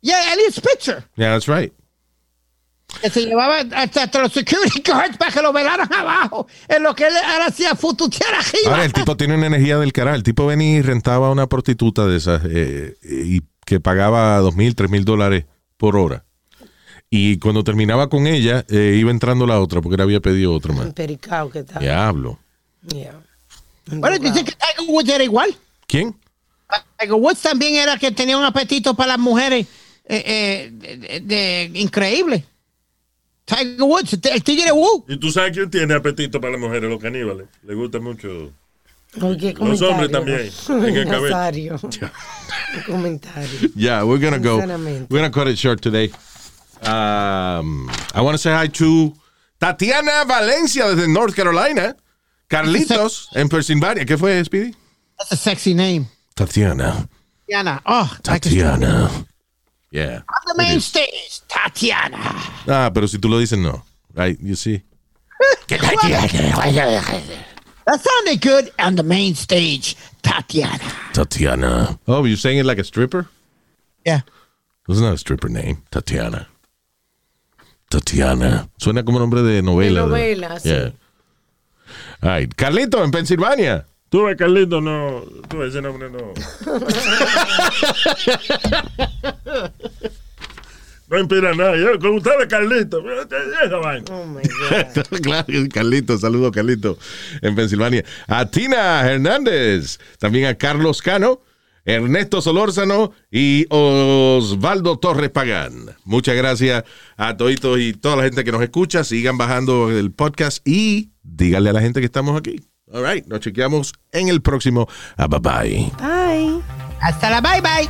Yeah, Elliot Spitzer. Yeah, that's right. Que se llevaba hasta, hasta los security guards para que lo velaran abajo. En lo que él ahora hacía fututear arriba. Ahora, el tipo tiene una energía del carajo. El tipo venía y rentaba a una prostituta de esas eh, y que pagaba dos mil, tres mil dólares por hora. Y cuando terminaba con ella, eh, iba entrando la otra porque le había pedido otra más. Pericao que está. Diablo. Yeah. Bueno, dice que Tiger Woods era igual. ¿Quién? Tiger Woods también era que tenía un apetito para las mujeres eh, eh, de, de- de- increíble. Tiger Woods, el tigre Woo. ¿Y tú sabes quién tiene apetito para las mujeres, los caníbales? Le gusta mucho Oye, Los hombres también, en el cabello. Nazario. Un comentario. Yeah, we're gonna go. We're gonna cut it short today. Um, I want to say hi to Tatiana Valencia desde North Carolina. Carlitos en Pennsylvania. ¿Qué fue, Speedy? That's a sexy name. Tatiana. Tatiana. Oh, Tatiana. Yeah. On the main stage, Tatiana. Ah, pero si tú lo dices, no. Right, you see. That sounded good on the main stage, Tatiana. Tatiana. Oh, you're saying it like a stripper? Yeah. It's not a stripper name. Tatiana. Tatiana. Suena como nombre de novela. De novela, sí. Yeah. All right. Carlito en Pensilvania. Tú ves, Carlito, no. Tú ves, ese nombre no. No inspira nada. Yo, con ustedes, Carlito. Esa vaina. Oh my God. claro, Carlito, saludo Carlito en Pensilvania. A Tina Hernández, también a Carlos Cano, Ernesto Solórzano y Osvaldo Torres Pagán. Muchas gracias a toditos y toda la gente que nos escucha. Sigan bajando el podcast y díganle a la gente que estamos aquí. All right, nos chequeamos en el próximo. Ah, bye bye. Bye. Hasta la bye bye.